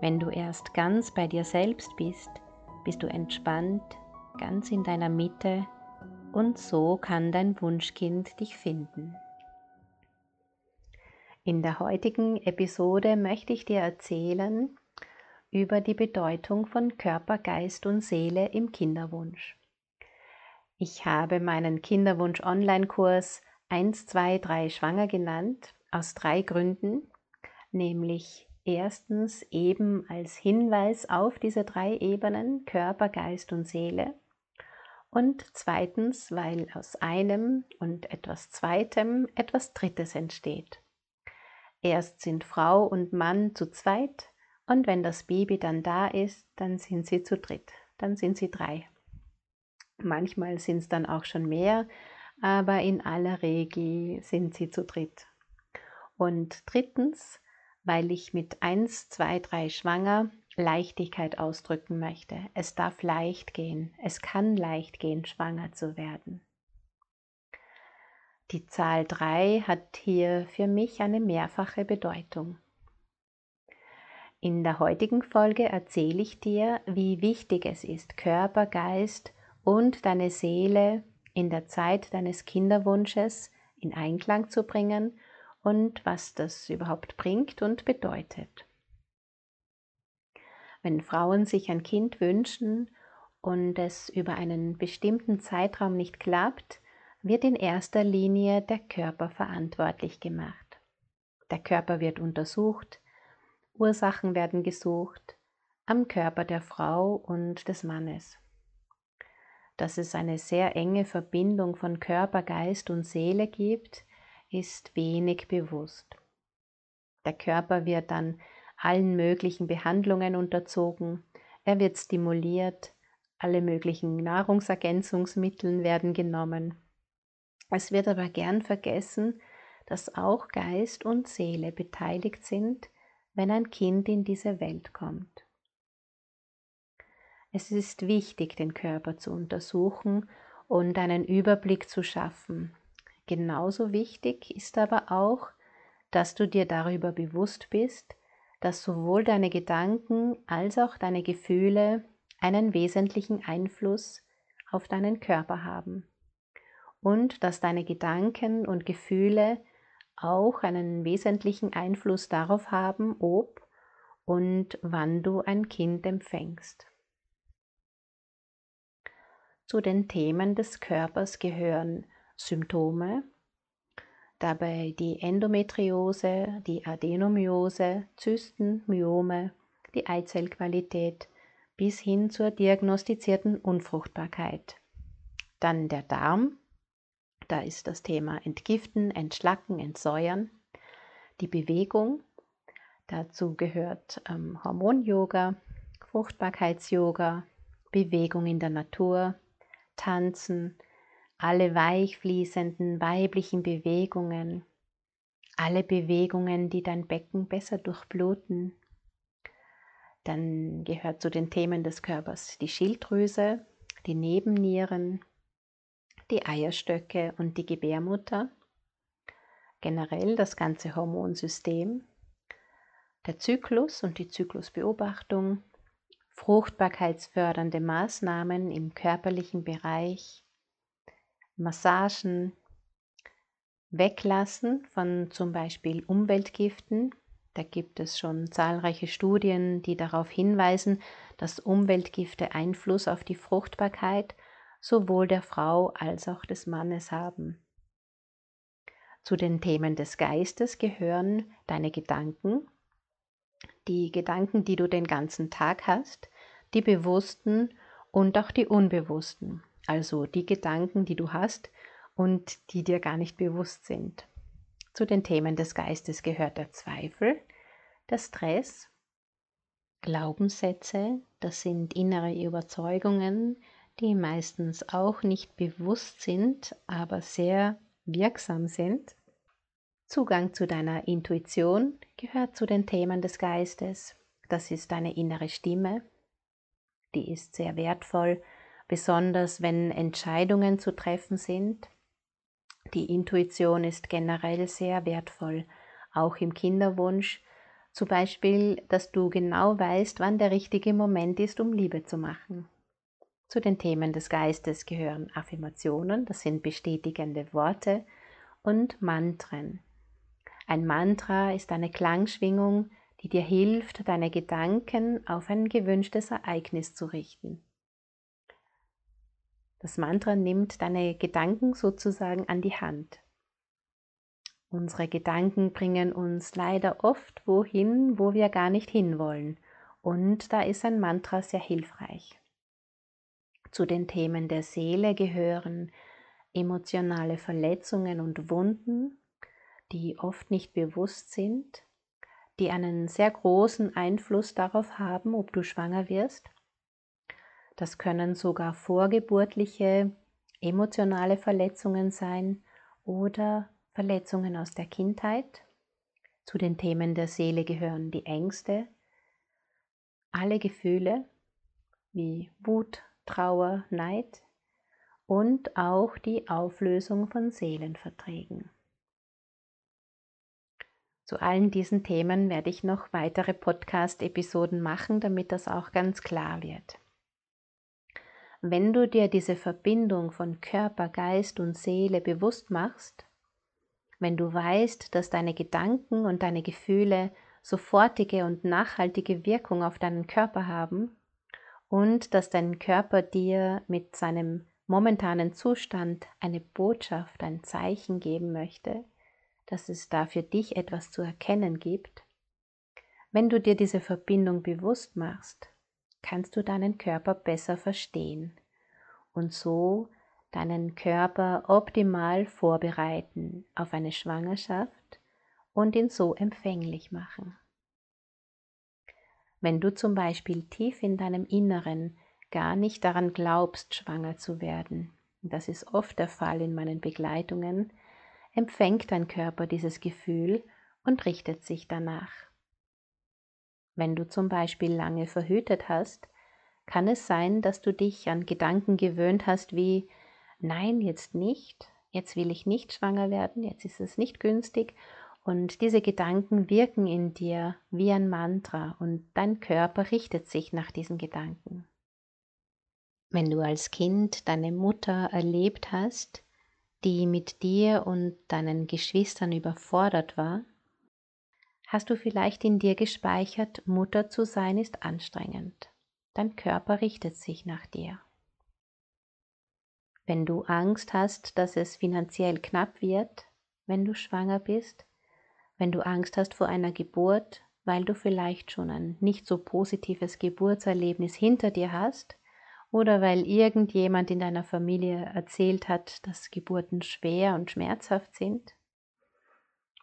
Wenn du erst ganz bei dir selbst bist, bist du entspannt, ganz in deiner Mitte und so kann dein Wunschkind dich finden. In der heutigen Episode möchte ich dir erzählen über die Bedeutung von Körper, Geist und Seele im Kinderwunsch. Ich habe meinen Kinderwunsch Online-Kurs 1, 2, 3 schwanger genannt, aus drei Gründen, nämlich erstens eben als Hinweis auf diese drei Ebenen Körper, Geist und Seele und zweitens, weil aus einem und etwas Zweitem etwas Drittes entsteht. Erst sind Frau und Mann zu zweit und wenn das Baby dann da ist, dann sind sie zu dritt, dann sind sie drei. Manchmal sind es dann auch schon mehr, aber in aller Regel sind sie zu dritt. Und drittens, weil ich mit 1, 2, 3 schwanger Leichtigkeit ausdrücken möchte. Es darf leicht gehen, es kann leicht gehen, schwanger zu werden. Die Zahl 3 hat hier für mich eine mehrfache Bedeutung. In der heutigen Folge erzähle ich dir, wie wichtig es ist, Körper, Geist und deine Seele in der Zeit deines Kinderwunsches in Einklang zu bringen und was das überhaupt bringt und bedeutet. Wenn Frauen sich ein Kind wünschen und es über einen bestimmten Zeitraum nicht klappt, wird in erster Linie der Körper verantwortlich gemacht. Der Körper wird untersucht, Ursachen werden gesucht am Körper der Frau und des Mannes dass es eine sehr enge Verbindung von Körper, Geist und Seele gibt, ist wenig bewusst. Der Körper wird dann allen möglichen Behandlungen unterzogen, er wird stimuliert, alle möglichen Nahrungsergänzungsmittel werden genommen. Es wird aber gern vergessen, dass auch Geist und Seele beteiligt sind, wenn ein Kind in diese Welt kommt. Es ist wichtig, den Körper zu untersuchen und einen Überblick zu schaffen. Genauso wichtig ist aber auch, dass du dir darüber bewusst bist, dass sowohl deine Gedanken als auch deine Gefühle einen wesentlichen Einfluss auf deinen Körper haben und dass deine Gedanken und Gefühle auch einen wesentlichen Einfluss darauf haben, ob und wann du ein Kind empfängst. Zu den Themen des Körpers gehören Symptome, dabei die Endometriose, die Adenomyose, Zysten, Myome, die Eizellqualität bis hin zur diagnostizierten Unfruchtbarkeit. Dann der Darm, da ist das Thema Entgiften, Entschlacken, Entsäuern, die Bewegung, dazu gehört ähm, Hormon-Yoga, Fruchtbarkeits-Yoga, Bewegung in der Natur, Tanzen, alle weichfließenden weiblichen Bewegungen, alle Bewegungen, die dein Becken besser durchbluten. Dann gehört zu den Themen des Körpers die Schilddrüse, die Nebennieren, die Eierstöcke und die Gebärmutter, generell das ganze Hormonsystem, der Zyklus und die Zyklusbeobachtung, fruchtbarkeitsfördernde Maßnahmen im körperlichen Bereich, Massagen, Weglassen von zum Beispiel Umweltgiften. Da gibt es schon zahlreiche Studien, die darauf hinweisen, dass Umweltgifte Einfluss auf die Fruchtbarkeit sowohl der Frau als auch des Mannes haben. Zu den Themen des Geistes gehören deine Gedanken, die Gedanken, die du den ganzen Tag hast, die bewussten und auch die unbewussten, also die Gedanken, die du hast und die dir gar nicht bewusst sind. Zu den Themen des Geistes gehört der Zweifel, der Stress, Glaubenssätze, das sind innere Überzeugungen, die meistens auch nicht bewusst sind, aber sehr wirksam sind. Zugang zu deiner Intuition gehört zu den Themen des Geistes. Das ist deine innere Stimme. Die ist sehr wertvoll, besonders wenn Entscheidungen zu treffen sind. Die Intuition ist generell sehr wertvoll, auch im Kinderwunsch. Zum Beispiel, dass du genau weißt, wann der richtige Moment ist, um Liebe zu machen. Zu den Themen des Geistes gehören Affirmationen, das sind bestätigende Worte, und Mantren. Ein Mantra ist eine Klangschwingung, die dir hilft, deine Gedanken auf ein gewünschtes Ereignis zu richten. Das Mantra nimmt deine Gedanken sozusagen an die Hand. Unsere Gedanken bringen uns leider oft wohin, wo wir gar nicht hinwollen, und da ist ein Mantra sehr hilfreich. Zu den Themen der Seele gehören emotionale Verletzungen und Wunden, die oft nicht bewusst sind, die einen sehr großen Einfluss darauf haben, ob du schwanger wirst. Das können sogar vorgeburtliche emotionale Verletzungen sein oder Verletzungen aus der Kindheit. Zu den Themen der Seele gehören die Ängste, alle Gefühle wie Wut, Trauer, Neid und auch die Auflösung von Seelenverträgen. Zu allen diesen Themen werde ich noch weitere Podcast-Episoden machen, damit das auch ganz klar wird. Wenn du dir diese Verbindung von Körper, Geist und Seele bewusst machst, wenn du weißt, dass deine Gedanken und deine Gefühle sofortige und nachhaltige Wirkung auf deinen Körper haben, und dass dein Körper dir mit seinem momentanen Zustand eine Botschaft, ein Zeichen geben möchte, dass es da für dich etwas zu erkennen gibt. Wenn du dir diese Verbindung bewusst machst, kannst du deinen Körper besser verstehen und so deinen Körper optimal vorbereiten auf eine Schwangerschaft und ihn so empfänglich machen. Wenn du zum Beispiel tief in deinem Inneren gar nicht daran glaubst, schwanger zu werden, das ist oft der Fall in meinen Begleitungen, empfängt dein Körper dieses Gefühl und richtet sich danach. Wenn du zum Beispiel lange verhütet hast, kann es sein, dass du dich an Gedanken gewöhnt hast wie Nein, jetzt nicht, jetzt will ich nicht schwanger werden, jetzt ist es nicht günstig und diese Gedanken wirken in dir wie ein Mantra und dein Körper richtet sich nach diesen Gedanken. Wenn du als Kind deine Mutter erlebt hast, die mit dir und deinen Geschwistern überfordert war, hast du vielleicht in dir gespeichert, Mutter zu sein ist anstrengend. Dein Körper richtet sich nach dir. Wenn du Angst hast, dass es finanziell knapp wird, wenn du schwanger bist, wenn du Angst hast vor einer Geburt, weil du vielleicht schon ein nicht so positives Geburtserlebnis hinter dir hast oder weil irgendjemand in deiner Familie erzählt hat, dass Geburten schwer und schmerzhaft sind.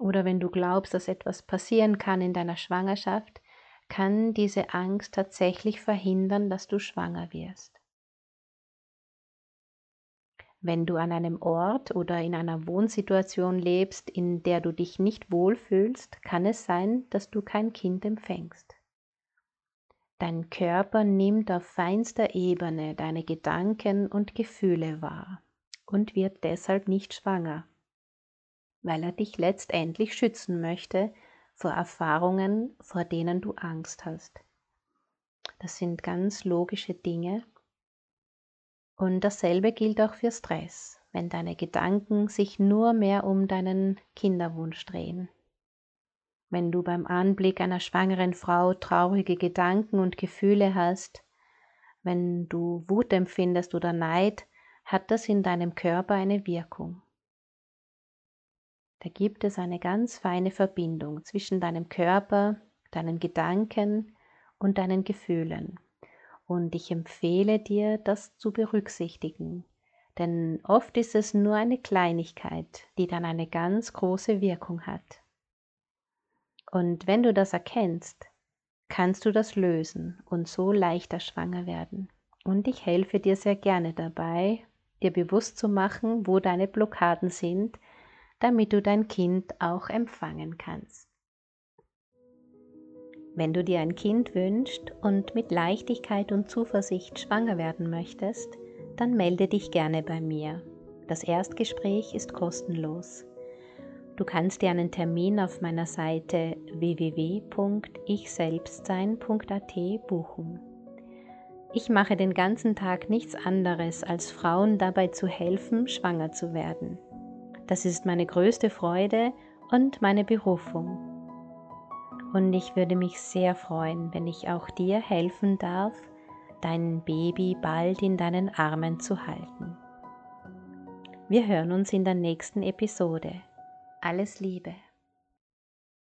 Oder wenn du glaubst, dass etwas passieren kann in deiner Schwangerschaft, kann diese Angst tatsächlich verhindern, dass du schwanger wirst. Wenn du an einem Ort oder in einer Wohnsituation lebst, in der du dich nicht wohlfühlst, kann es sein, dass du kein Kind empfängst. Dein Körper nimmt auf feinster Ebene deine Gedanken und Gefühle wahr und wird deshalb nicht schwanger, weil er dich letztendlich schützen möchte vor Erfahrungen, vor denen du Angst hast. Das sind ganz logische Dinge, und dasselbe gilt auch für Stress, wenn deine Gedanken sich nur mehr um deinen Kinderwunsch drehen. Wenn du beim Anblick einer schwangeren Frau traurige Gedanken und Gefühle hast, wenn du Wut empfindest oder Neid, hat das in deinem Körper eine Wirkung. Da gibt es eine ganz feine Verbindung zwischen deinem Körper, deinen Gedanken und deinen Gefühlen. Und ich empfehle dir, das zu berücksichtigen, denn oft ist es nur eine Kleinigkeit, die dann eine ganz große Wirkung hat. Und wenn du das erkennst, kannst du das lösen und so leichter schwanger werden. Und ich helfe dir sehr gerne dabei, dir bewusst zu machen, wo deine Blockaden sind, damit du dein Kind auch empfangen kannst. Wenn du dir ein Kind wünschst und mit Leichtigkeit und Zuversicht schwanger werden möchtest, dann melde dich gerne bei mir. Das Erstgespräch ist kostenlos. Du kannst dir einen Termin auf meiner Seite www.ichselbstsein.at buchen. Ich mache den ganzen Tag nichts anderes, als Frauen dabei zu helfen, schwanger zu werden. Das ist meine größte Freude und meine Berufung und ich würde mich sehr freuen, wenn ich auch dir helfen darf, dein Baby bald in deinen Armen zu halten. Wir hören uns in der nächsten Episode. Alles Liebe.